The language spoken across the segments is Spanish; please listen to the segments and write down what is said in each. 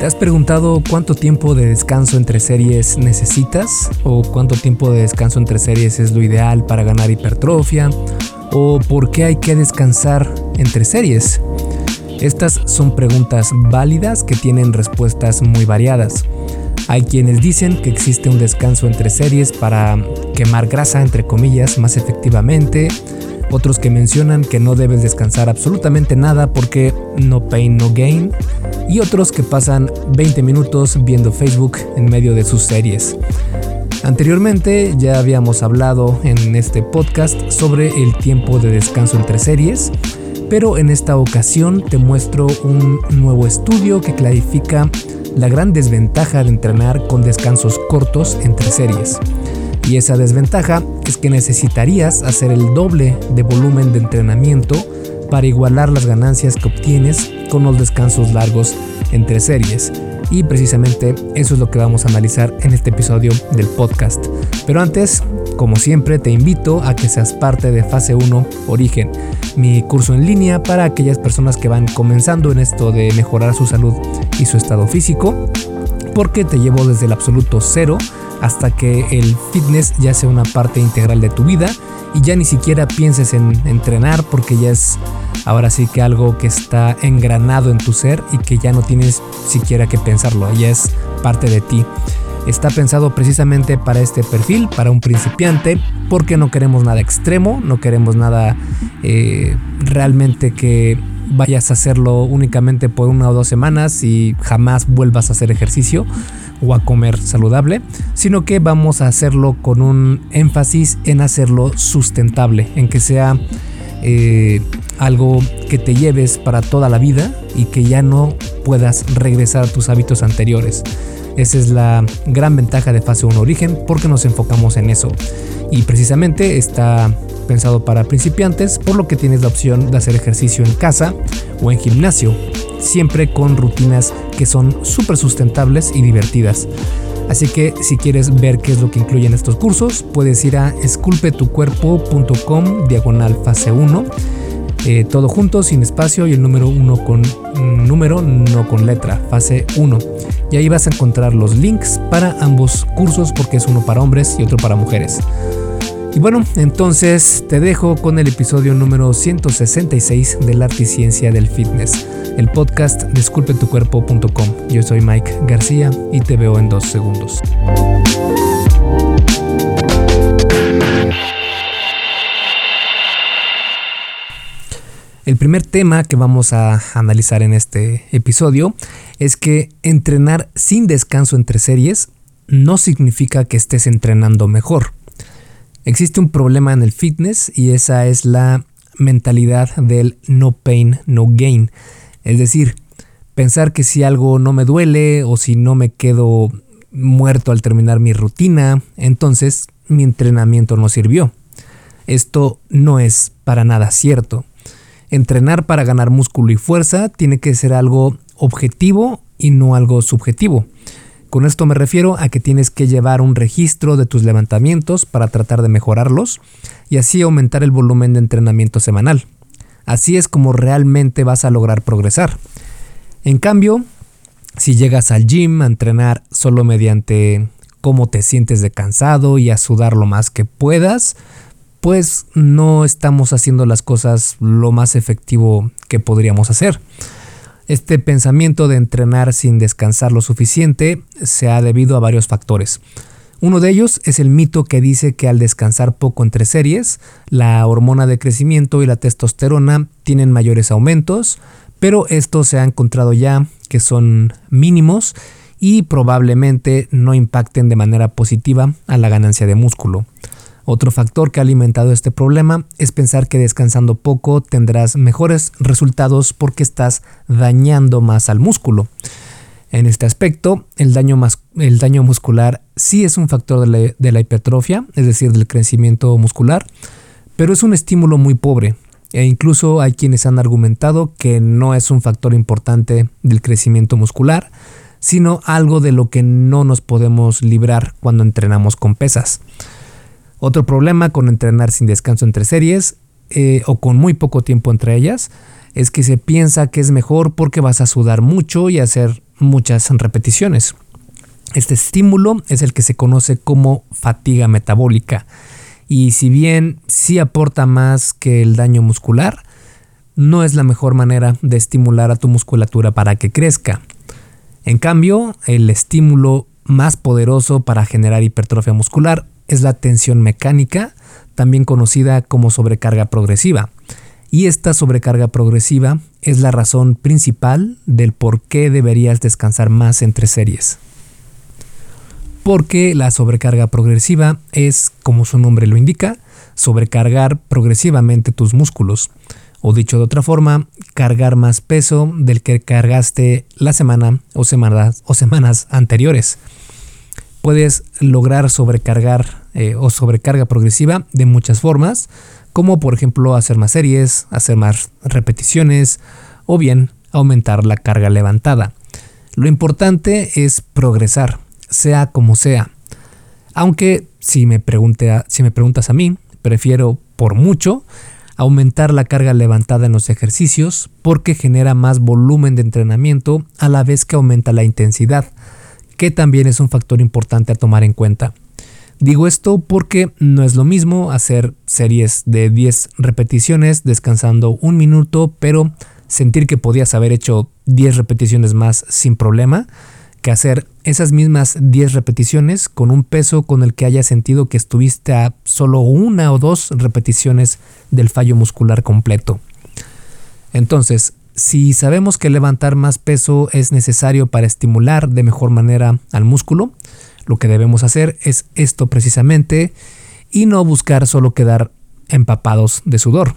¿Te has preguntado cuánto tiempo de descanso entre series necesitas? ¿O cuánto tiempo de descanso entre series es lo ideal para ganar hipertrofia? ¿O por qué hay que descansar entre series? Estas son preguntas válidas que tienen respuestas muy variadas. Hay quienes dicen que existe un descanso entre series para quemar grasa, entre comillas, más efectivamente. Otros que mencionan que no debes descansar absolutamente nada porque no pain, no gain y otros que pasan 20 minutos viendo Facebook en medio de sus series. Anteriormente ya habíamos hablado en este podcast sobre el tiempo de descanso entre series, pero en esta ocasión te muestro un nuevo estudio que clarifica la gran desventaja de entrenar con descansos cortos entre series. Y esa desventaja es que necesitarías hacer el doble de volumen de entrenamiento para igualar las ganancias que obtienes con los descansos largos entre series. Y precisamente eso es lo que vamos a analizar en este episodio del podcast. Pero antes, como siempre, te invito a que seas parte de Fase 1 Origen, mi curso en línea para aquellas personas que van comenzando en esto de mejorar su salud y su estado físico, porque te llevo desde el absoluto cero hasta que el fitness ya sea una parte integral de tu vida y ya ni siquiera pienses en entrenar porque ya es ahora sí que algo que está engranado en tu ser y que ya no tienes siquiera que pensarlo, ya es parte de ti. Está pensado precisamente para este perfil, para un principiante, porque no queremos nada extremo, no queremos nada eh, realmente que vayas a hacerlo únicamente por una o dos semanas y jamás vuelvas a hacer ejercicio o a comer saludable, sino que vamos a hacerlo con un énfasis en hacerlo sustentable, en que sea eh, algo que te lleves para toda la vida y que ya no puedas regresar a tus hábitos anteriores. Esa es la gran ventaja de fase 1 origen porque nos enfocamos en eso. Y precisamente está pensado para principiantes, por lo que tienes la opción de hacer ejercicio en casa o en gimnasio, siempre con rutinas que son súper sustentables y divertidas. Así que si quieres ver qué es lo que incluyen estos cursos, puedes ir a esculpetucuerpo.com diagonal fase 1. Eh, todo junto, sin espacio y el número 1 con mm, número, no con letra, fase 1. Y ahí vas a encontrar los links para ambos cursos porque es uno para hombres y otro para mujeres. Y bueno, entonces te dejo con el episodio número 166 del arte y ciencia del fitness, el podcast disculpetucuerpo.com. Yo soy Mike García y te veo en dos segundos. El primer tema que vamos a analizar en este episodio es que entrenar sin descanso entre series no significa que estés entrenando mejor. Existe un problema en el fitness y esa es la mentalidad del no pain, no gain. Es decir, pensar que si algo no me duele o si no me quedo muerto al terminar mi rutina, entonces mi entrenamiento no sirvió. Esto no es para nada cierto. Entrenar para ganar músculo y fuerza tiene que ser algo objetivo y no algo subjetivo. Con esto me refiero a que tienes que llevar un registro de tus levantamientos para tratar de mejorarlos y así aumentar el volumen de entrenamiento semanal. Así es como realmente vas a lograr progresar. En cambio, si llegas al gym a entrenar solo mediante cómo te sientes de cansado y a sudar lo más que puedas, pues no estamos haciendo las cosas lo más efectivo que podríamos hacer. Este pensamiento de entrenar sin descansar lo suficiente se ha debido a varios factores. Uno de ellos es el mito que dice que al descansar poco entre series, la hormona de crecimiento y la testosterona tienen mayores aumentos, pero esto se ha encontrado ya que son mínimos y probablemente no impacten de manera positiva a la ganancia de músculo. Otro factor que ha alimentado este problema es pensar que descansando poco tendrás mejores resultados porque estás dañando más al músculo. En este aspecto, el daño, muscular sí es un factor de la, de la hipertrofia, es decir, del crecimiento muscular, pero es un estímulo muy pobre, e incluso hay quienes han argumentado que no es un factor importante del crecimiento muscular, sino algo de lo que no nos podemos librar cuando entrenamos con pesas. Otro problema con entrenar sin descanso entre series eh, o con muy poco tiempo entre ellas es que se piensa que es mejor porque vas a sudar mucho y hacer muchas repeticiones. Este estímulo es el que se conoce como fatiga metabólica y si bien sí aporta más que el daño muscular, no es la mejor manera de estimular a tu musculatura para que crezca. En cambio, el estímulo más poderoso para generar hipertrofia muscular es la tensión mecánica, también conocida como sobrecarga progresiva. Y esta sobrecarga progresiva es la razón principal del por qué deberías descansar más entre series porque la sobrecarga progresiva es, como su nombre lo indica, sobrecargar progresivamente tus músculos, o dicho de otra forma, cargar más peso del que cargaste la semana o semanas, o semanas anteriores. Puedes lograr sobrecargar eh, o sobrecarga progresiva de muchas formas, como por ejemplo hacer más series, hacer más repeticiones o bien aumentar la carga levantada. Lo importante es progresar, sea como sea. Aunque si me, si me preguntas a mí, prefiero por mucho aumentar la carga levantada en los ejercicios porque genera más volumen de entrenamiento a la vez que aumenta la intensidad, que también es un factor importante a tomar en cuenta. Digo esto porque no es lo mismo hacer series de 10 repeticiones descansando un minuto, pero sentir que podías haber hecho 10 repeticiones más sin problema, que hacer esas mismas 10 repeticiones con un peso con el que haya sentido que estuviste a solo una o dos repeticiones del fallo muscular completo. Entonces, si sabemos que levantar más peso es necesario para estimular de mejor manera al músculo, lo que debemos hacer es esto precisamente y no buscar solo quedar empapados de sudor,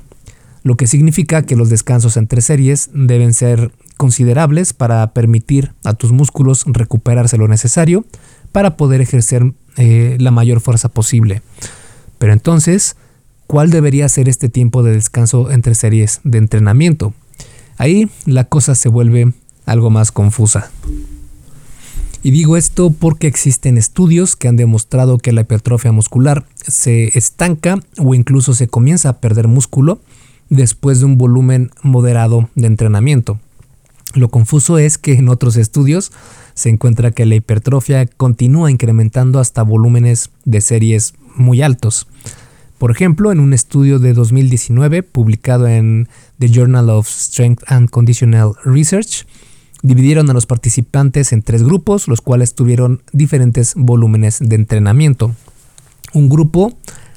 lo que significa que los descansos entre series deben ser considerables para permitir a tus músculos recuperarse lo necesario para poder ejercer eh, la mayor fuerza posible. Pero entonces, ¿cuál debería ser este tiempo de descanso entre series de entrenamiento? Ahí la cosa se vuelve algo más confusa. Y digo esto porque existen estudios que han demostrado que la hipertrofia muscular se estanca o incluso se comienza a perder músculo después de un volumen moderado de entrenamiento. Lo confuso es que en otros estudios se encuentra que la hipertrofia continúa incrementando hasta volúmenes de series muy altos. Por ejemplo, en un estudio de 2019 publicado en The Journal of Strength and Conditional Research, dividieron a los participantes en tres grupos, los cuales tuvieron diferentes volúmenes de entrenamiento. Un grupo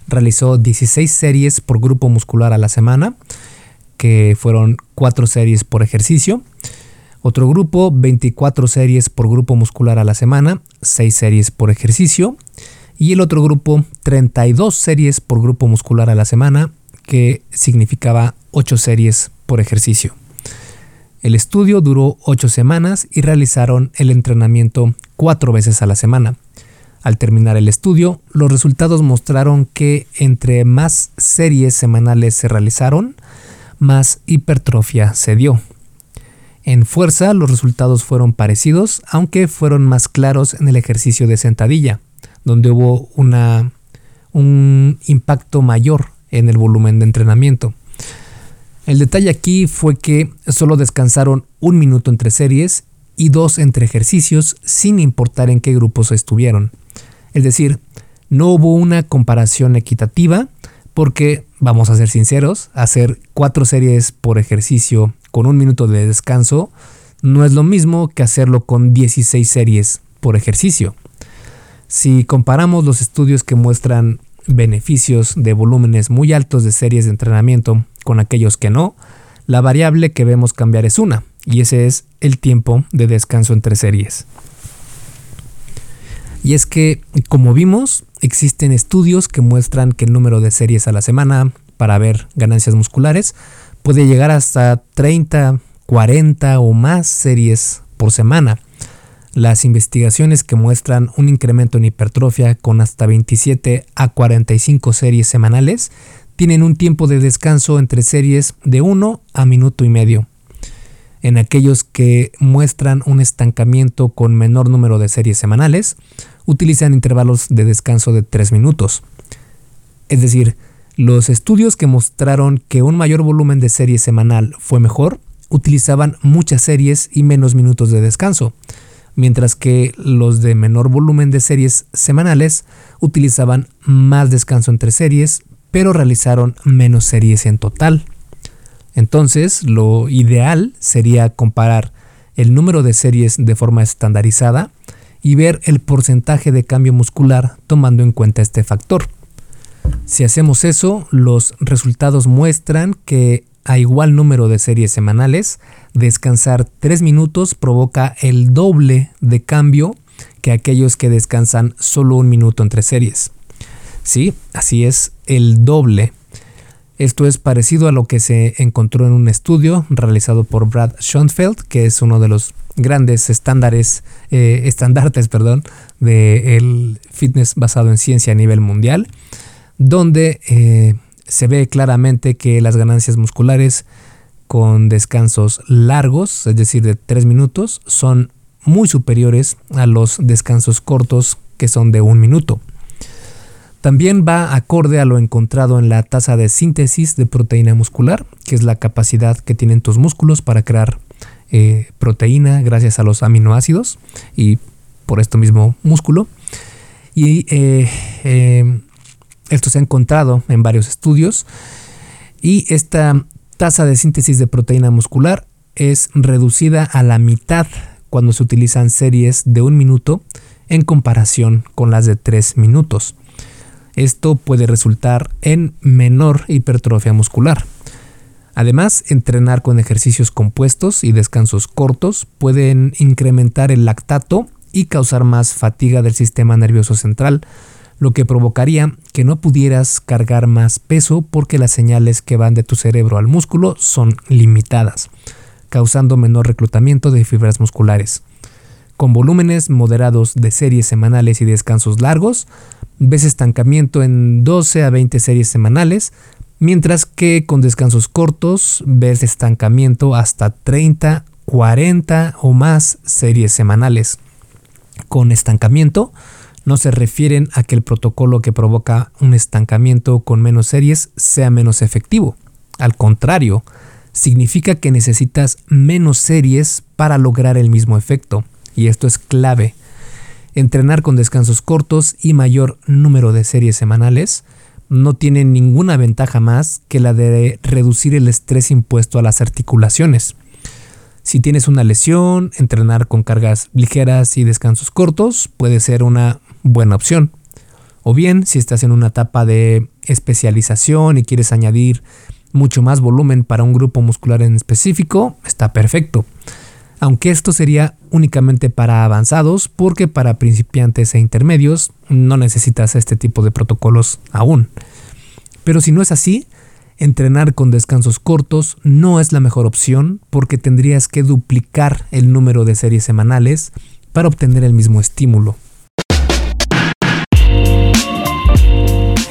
realizó 16 series por grupo muscular a la semana, que fueron 4 series por ejercicio. Otro grupo, 24 series por grupo muscular a la semana, 6 series por ejercicio. Y el otro grupo, 32 series por grupo muscular a la semana, que significaba 8 series por ejercicio. El estudio duró 8 semanas y realizaron el entrenamiento 4 veces a la semana. Al terminar el estudio, los resultados mostraron que entre más series semanales se realizaron, más hipertrofia se dio. En fuerza los resultados fueron parecidos, aunque fueron más claros en el ejercicio de sentadilla, donde hubo una, un impacto mayor en el volumen de entrenamiento. El detalle aquí fue que solo descansaron un minuto entre series y dos entre ejercicios sin importar en qué grupos estuvieron. Es decir, no hubo una comparación equitativa porque, vamos a ser sinceros, hacer cuatro series por ejercicio con un minuto de descanso no es lo mismo que hacerlo con 16 series por ejercicio. Si comparamos los estudios que muestran beneficios de volúmenes muy altos de series de entrenamiento con aquellos que no, la variable que vemos cambiar es una, y ese es el tiempo de descanso entre series. Y es que, como vimos, existen estudios que muestran que el número de series a la semana para ver ganancias musculares puede llegar hasta 30, 40 o más series por semana. Las investigaciones que muestran un incremento en hipertrofia con hasta 27 a 45 series semanales tienen un tiempo de descanso entre series de 1 a minuto y medio. En aquellos que muestran un estancamiento con menor número de series semanales, utilizan intervalos de descanso de 3 minutos. Es decir, los estudios que mostraron que un mayor volumen de serie semanal fue mejor utilizaban muchas series y menos minutos de descanso, mientras que los de menor volumen de series semanales utilizaban más descanso entre series, pero realizaron menos series en total. Entonces, lo ideal sería comparar el número de series de forma estandarizada y ver el porcentaje de cambio muscular tomando en cuenta este factor. Si hacemos eso, los resultados muestran que a igual número de series semanales, descansar 3 minutos provoca el doble de cambio que aquellos que descansan solo un minuto entre series. Sí, así es, el doble. Esto es parecido a lo que se encontró en un estudio realizado por Brad Schoenfeld, que es uno de los grandes estándares, eh, estandartes perdón, del fitness basado en ciencia a nivel mundial, donde eh, se ve claramente que las ganancias musculares con descansos largos, es decir, de 3 minutos, son muy superiores a los descansos cortos que son de un minuto. También va acorde a lo encontrado en la tasa de síntesis de proteína muscular, que es la capacidad que tienen tus músculos para crear eh, proteína gracias a los aminoácidos y por esto mismo músculo. Y eh, eh, esto se ha encontrado en varios estudios. Y esta tasa de síntesis de proteína muscular es reducida a la mitad cuando se utilizan series de un minuto en comparación con las de tres minutos. Esto puede resultar en menor hipertrofia muscular. Además, entrenar con ejercicios compuestos y descansos cortos pueden incrementar el lactato y causar más fatiga del sistema nervioso central, lo que provocaría que no pudieras cargar más peso porque las señales que van de tu cerebro al músculo son limitadas, causando menor reclutamiento de fibras musculares. Con volúmenes moderados de series semanales y descansos largos, ves estancamiento en 12 a 20 series semanales, mientras que con descansos cortos ves estancamiento hasta 30, 40 o más series semanales. Con estancamiento no se refieren a que el protocolo que provoca un estancamiento con menos series sea menos efectivo. Al contrario, significa que necesitas menos series para lograr el mismo efecto, y esto es clave. Entrenar con descansos cortos y mayor número de series semanales no tiene ninguna ventaja más que la de reducir el estrés impuesto a las articulaciones. Si tienes una lesión, entrenar con cargas ligeras y descansos cortos puede ser una buena opción. O bien, si estás en una etapa de especialización y quieres añadir mucho más volumen para un grupo muscular en específico, está perfecto. Aunque esto sería únicamente para avanzados, porque para principiantes e intermedios no necesitas este tipo de protocolos aún. Pero si no es así, entrenar con descansos cortos no es la mejor opción porque tendrías que duplicar el número de series semanales para obtener el mismo estímulo.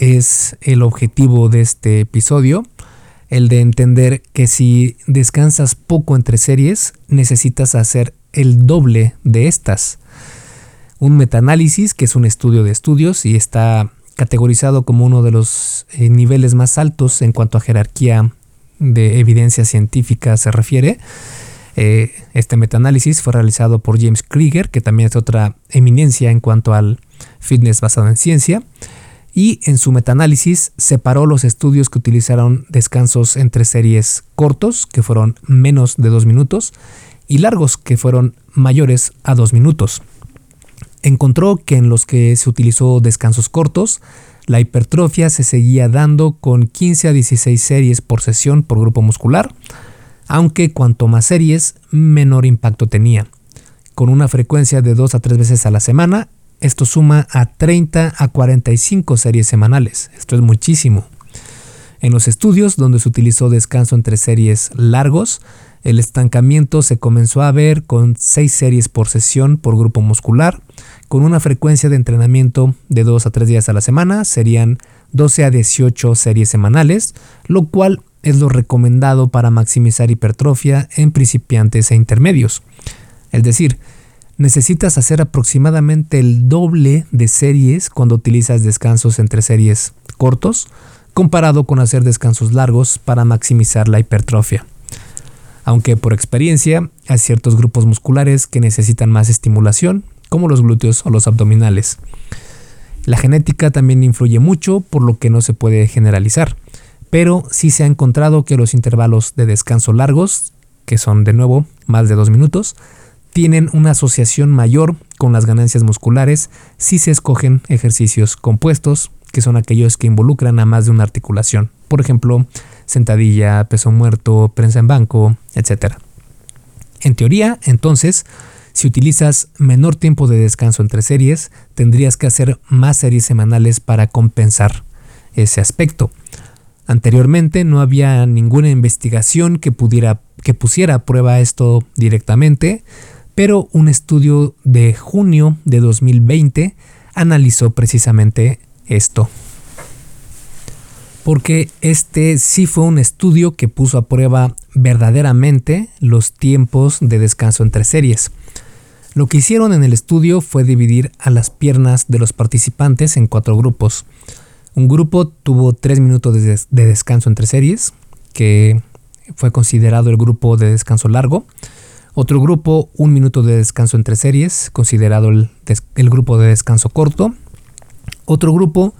es el objetivo de este episodio, el de entender que si descansas poco entre series, necesitas hacer el doble de estas. Un metaanálisis, que es un estudio de estudios y está categorizado como uno de los eh, niveles más altos en cuanto a jerarquía de evidencia científica se refiere. Eh, este metaanálisis fue realizado por James Krieger, que también es otra eminencia en cuanto al fitness basado en ciencia y en su metaanálisis separó los estudios que utilizaron descansos entre series cortos, que fueron menos de dos minutos, y largos, que fueron mayores a 2 minutos. Encontró que en los que se utilizó descansos cortos, la hipertrofia se seguía dando con 15 a 16 series por sesión por grupo muscular, aunque cuanto más series, menor impacto tenía. Con una frecuencia de 2 a 3 veces a la semana, esto suma a 30 a 45 series semanales. Esto es muchísimo. En los estudios donde se utilizó descanso entre series largos, el estancamiento se comenzó a ver con 6 series por sesión por grupo muscular, con una frecuencia de entrenamiento de 2 a 3 días a la semana, serían 12 a 18 series semanales, lo cual es lo recomendado para maximizar hipertrofia en principiantes e intermedios. Es decir, necesitas hacer aproximadamente el doble de series cuando utilizas descansos entre series cortos, comparado con hacer descansos largos para maximizar la hipertrofia. Aunque por experiencia hay ciertos grupos musculares que necesitan más estimulación, como los glúteos o los abdominales. La genética también influye mucho, por lo que no se puede generalizar, pero sí se ha encontrado que los intervalos de descanso largos, que son de nuevo más de dos minutos, tienen una asociación mayor con las ganancias musculares si se escogen ejercicios compuestos, que son aquellos que involucran a más de una articulación. Por ejemplo, sentadilla, peso muerto, prensa en banco, etc. En teoría, entonces, si utilizas menor tiempo de descanso entre series, tendrías que hacer más series semanales para compensar ese aspecto. Anteriormente no había ninguna investigación que pudiera que pusiera a prueba esto directamente, pero un estudio de junio de 2020 analizó precisamente esto. Porque este sí fue un estudio que puso a prueba verdaderamente los tiempos de descanso entre series. Lo que hicieron en el estudio fue dividir a las piernas de los participantes en cuatro grupos. Un grupo tuvo tres minutos de, descanso entre series, que fue considerado el grupo de descanso largo. Otro grupo, un minuto de descanso entre series, considerado el, grupo de descanso corto. Otro grupo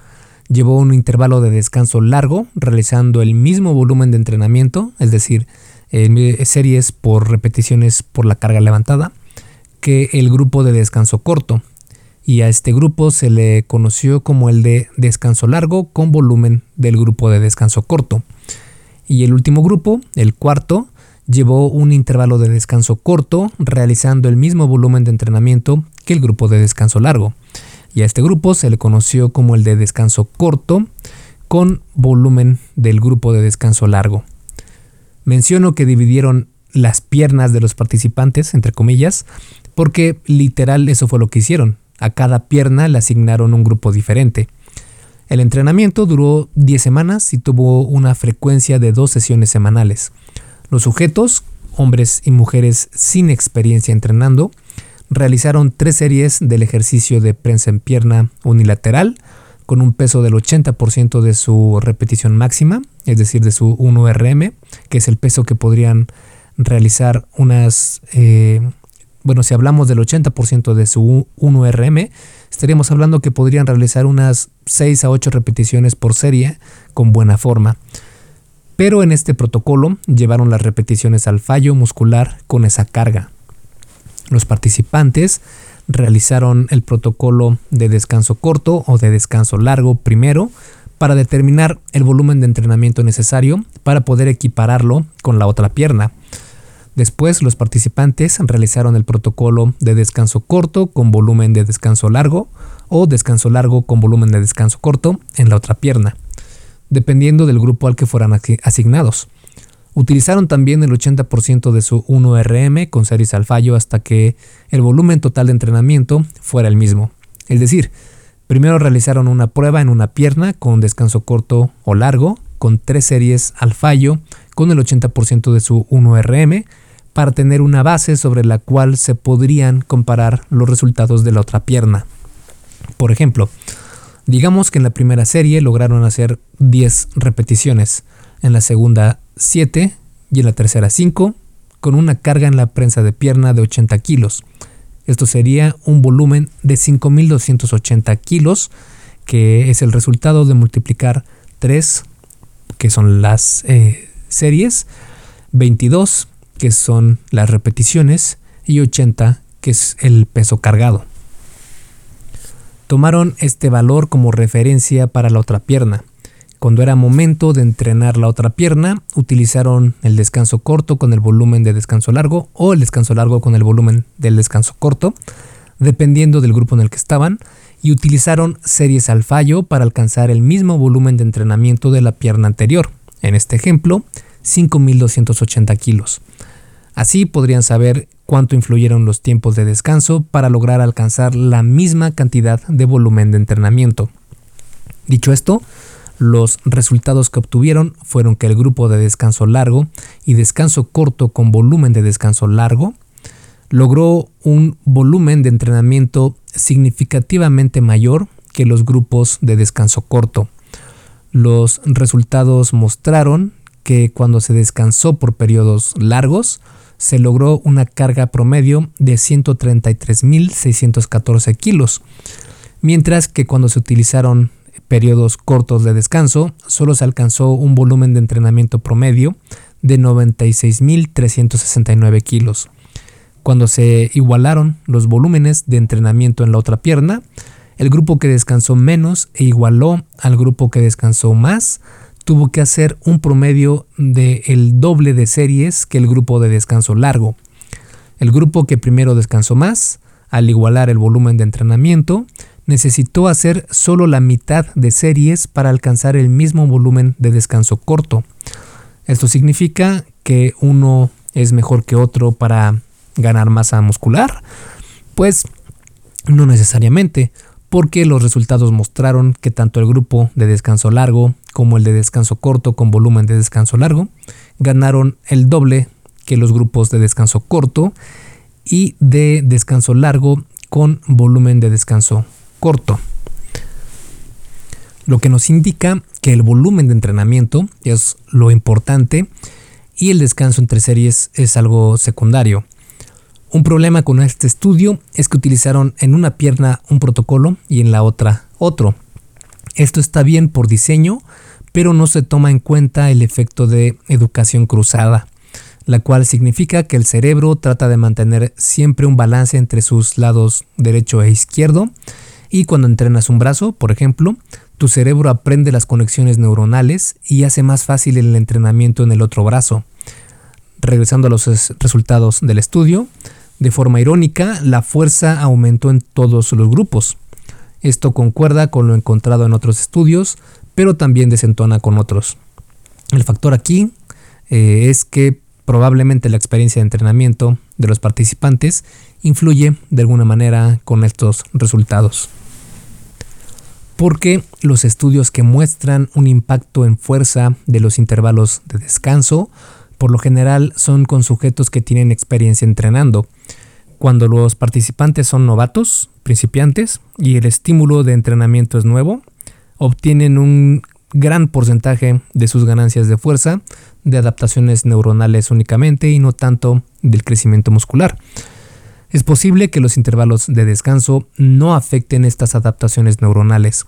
llevó un intervalo de descanso largo, realizando el mismo volumen de entrenamiento, es decir, series por repeticiones por la carga levantada, que el grupo de descanso corto. Y a este grupo se le conoció como el de descanso largo con volumen del grupo de descanso corto. Y el último grupo, el cuarto, llevó un intervalo de descanso corto, realizando el mismo volumen de entrenamiento que el grupo de descanso largo. Y a este grupo se le conoció como el de descanso corto con volumen del grupo de descanso largo. Menciono que dividieron las piernas de los participantes, entre comillas, porque literal eso fue lo que hicieron. A cada pierna le asignaron un grupo diferente. El entrenamiento duró 10 semanas y tuvo una frecuencia de dos sesiones semanales. Los sujetos, hombres y mujeres sin experiencia entrenando, realizaron tres series del ejercicio de prensa en pierna unilateral con un peso del 80% de su repetición máxima, es decir, de su 1RM, que es el peso que podrían realizar unas, eh, bueno, si hablamos del 80% de su 1RM, estaríamos hablando que podrían realizar unas 6 a 8 repeticiones por serie con buena forma. Pero en este protocolo llevaron las repeticiones al fallo muscular con esa carga. Los participantes realizaron el protocolo de descanso corto o de descanso largo primero para determinar el volumen de entrenamiento necesario para poder equipararlo con la otra pierna. Después los participantes realizaron el protocolo de descanso corto con volumen de descanso largo o descanso largo con volumen de descanso corto en la otra pierna dependiendo del grupo al que fueran asignados. Utilizaron también el 80% de su 1RM con series al fallo hasta que el volumen total de entrenamiento fuera el mismo. Es decir, primero realizaron una prueba en una pierna con descanso corto o largo, con tres series al fallo con el 80% de su 1RM, para tener una base sobre la cual se podrían comparar los resultados de la otra pierna. Por ejemplo, Digamos que en la primera serie lograron hacer 10 repeticiones, en la segunda 7 y en la tercera 5, con una carga en la prensa de pierna de 80 kilos. Esto sería un volumen de 5.280 kilos, que es el resultado de multiplicar 3, que son las eh, series, 22, que son las repeticiones, y 80 que es el peso cargado. Tomaron este valor como referencia para la otra pierna. Cuando era momento de entrenar la otra pierna, utilizaron el descanso corto con el volumen de descanso largo o el descanso largo con el volumen del descanso corto, dependiendo del grupo en el que estaban, y utilizaron series al fallo para alcanzar el mismo volumen de entrenamiento de la pierna anterior. En este ejemplo, 5.280 kilos. Así podrían saber cuánto influyeron los tiempos de descanso para lograr alcanzar la misma cantidad de volumen de entrenamiento. Dicho esto, los resultados que obtuvieron fueron que el grupo de descanso largo y descanso corto con volumen de descanso largo logró un volumen de entrenamiento significativamente mayor que los grupos de descanso corto. Los resultados mostraron que cuando se descansó por periodos largos, se logró una carga promedio de 133.614 kilos, mientras que cuando se utilizaron periodos cortos de descanso, solo se alcanzó un volumen de entrenamiento promedio de 96.369 kilos. Cuando se igualaron los volúmenes de entrenamiento en la otra pierna, el grupo que descansó menos e igualó al grupo que descansó más tuvo que hacer un promedio de el doble de series que el grupo de descanso largo. El grupo que primero descansó más, al igualar el volumen de entrenamiento, necesitó hacer solo la mitad de series para alcanzar el mismo volumen de descanso corto. Esto significa que uno es mejor que otro para ganar masa muscular. Pues no necesariamente porque los resultados mostraron que tanto el grupo de descanso largo como el de descanso corto con volumen de descanso largo ganaron el doble que los grupos de descanso corto y de descanso largo con volumen de descanso corto. Lo que nos indica que el volumen de entrenamiento es lo importante y el descanso entre series es algo secundario. Un problema con este estudio es que utilizaron en una pierna un protocolo y en la otra otro. Esto está bien por diseño, pero no se toma en cuenta el efecto de educación cruzada, la cual significa que el cerebro trata de mantener siempre un balance entre sus lados derecho e izquierdo, y cuando entrenas un brazo, por ejemplo, tu cerebro aprende las conexiones neuronales y hace más fácil el entrenamiento en el otro brazo. Regresando a los resultados del estudio, de forma irónica, la fuerza aumentó en todos los grupos. Esto concuerda con lo encontrado en otros estudios, pero también desentona con otros. El factor aquí eh, es que probablemente la experiencia de entrenamiento de los participantes influye de alguna manera con estos resultados. Porque los estudios que muestran un impacto en fuerza de los intervalos de descanso por lo general son con sujetos que tienen experiencia entrenando. Cuando los participantes son novatos, principiantes, y el estímulo de entrenamiento es nuevo, obtienen un gran porcentaje de sus ganancias de fuerza de adaptaciones neuronales únicamente y no tanto del crecimiento muscular. Es posible que los intervalos de descanso no afecten estas adaptaciones neuronales.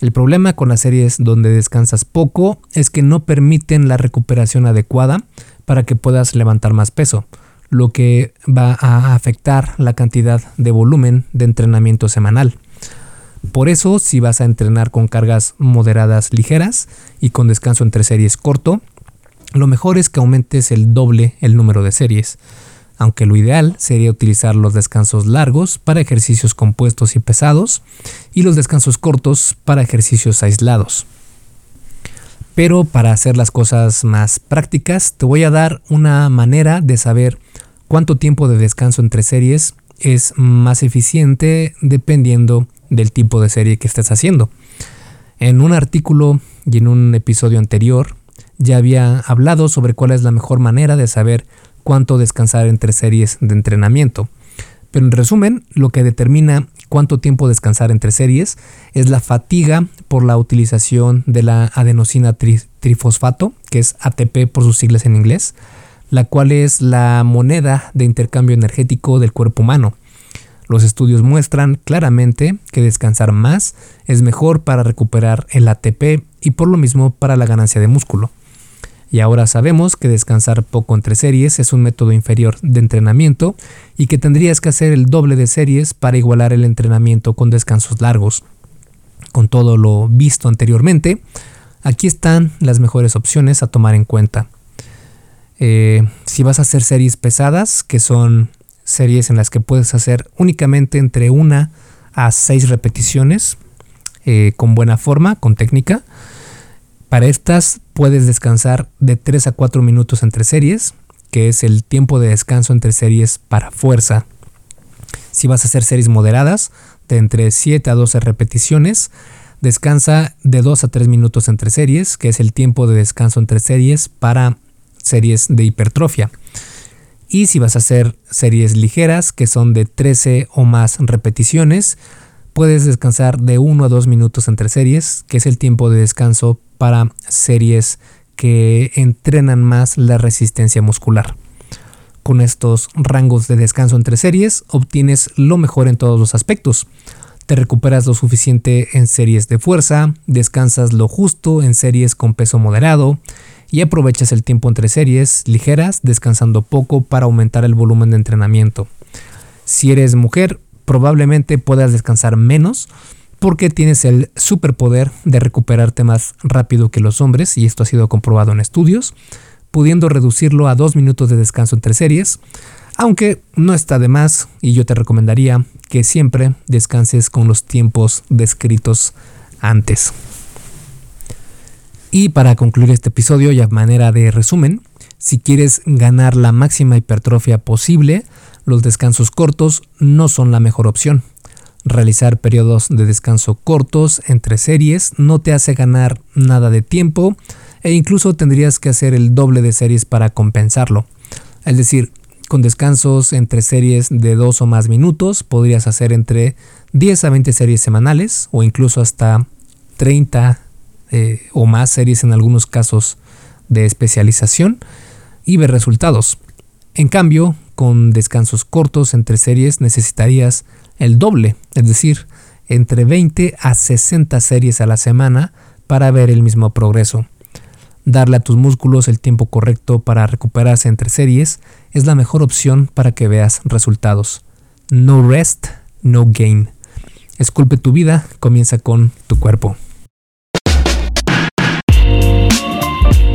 El problema con las series donde descansas poco es que no permiten la recuperación adecuada para que puedas levantar más peso, lo que va a afectar la cantidad de volumen de entrenamiento semanal. Por eso, si vas a entrenar con cargas moderadas ligeras y con descanso entre series corto, lo mejor es que aumentes el doble el número de series aunque lo ideal sería utilizar los descansos largos para ejercicios compuestos y pesados y los descansos cortos para ejercicios aislados. Pero para hacer las cosas más prácticas, te voy a dar una manera de saber cuánto tiempo de descanso entre series es más eficiente dependiendo del tipo de serie que estés haciendo. En un artículo y en un episodio anterior ya había hablado sobre cuál es la mejor manera de saber cuánto descansar entre series de entrenamiento. Pero en resumen, lo que determina cuánto tiempo descansar entre series es la fatiga por la utilización de la adenosina trifosfato, que es ATP por sus siglas en inglés, la cual es la moneda de intercambio energético del cuerpo humano. Los estudios muestran claramente que descansar más es mejor para recuperar el ATP y por lo mismo para la ganancia de músculo. Y ahora sabemos que descansar poco entre series es un método inferior de entrenamiento y que tendrías que hacer el doble de series para igualar el entrenamiento con descansos largos. Con todo lo visto anteriormente, aquí están las mejores opciones a tomar en cuenta. Eh, si vas a hacer series pesadas, que son series en las que puedes hacer únicamente entre una a seis repeticiones, eh, con buena forma, con técnica, para estas puedes descansar de 3 a 4 minutos entre series, que es el tiempo de descanso entre series para fuerza. Si vas a hacer series moderadas, de entre 7 a 12 repeticiones, descansa de 2 a 3 minutos entre series, que es el tiempo de descanso entre series para series de hipertrofia. Y si vas a hacer series ligeras, que son de 13 o más repeticiones, puedes descansar de 1 a 2 minutos entre series, que es el tiempo de descanso para series que entrenan más la resistencia muscular. Con estos rangos de descanso entre series obtienes lo mejor en todos los aspectos. Te recuperas lo suficiente en series de fuerza, descansas lo justo en series con peso moderado y aprovechas el tiempo entre series ligeras, descansando poco para aumentar el volumen de entrenamiento. Si eres mujer, probablemente puedas descansar menos, porque tienes el superpoder de recuperarte más rápido que los hombres, y esto ha sido comprobado en estudios, pudiendo reducirlo a dos minutos de descanso entre series, aunque no está de más y yo te recomendaría que siempre descanses con los tiempos descritos antes. Y para concluir este episodio y a manera de resumen, si quieres ganar la máxima hipertrofia posible, los descansos cortos no son la mejor opción. Realizar periodos de descanso cortos entre series no te hace ganar nada de tiempo e incluso tendrías que hacer el doble de series para compensarlo. Es decir, con descansos entre series de dos o más minutos podrías hacer entre 10 a 20 series semanales o incluso hasta 30 eh, o más series en algunos casos de especialización y ver resultados. En cambio, con descansos cortos entre series necesitarías el doble, es decir, entre 20 a 60 series a la semana para ver el mismo progreso. Darle a tus músculos el tiempo correcto para recuperarse entre series es la mejor opción para que veas resultados. No rest, no gain. Esculpe tu vida, comienza con tu cuerpo.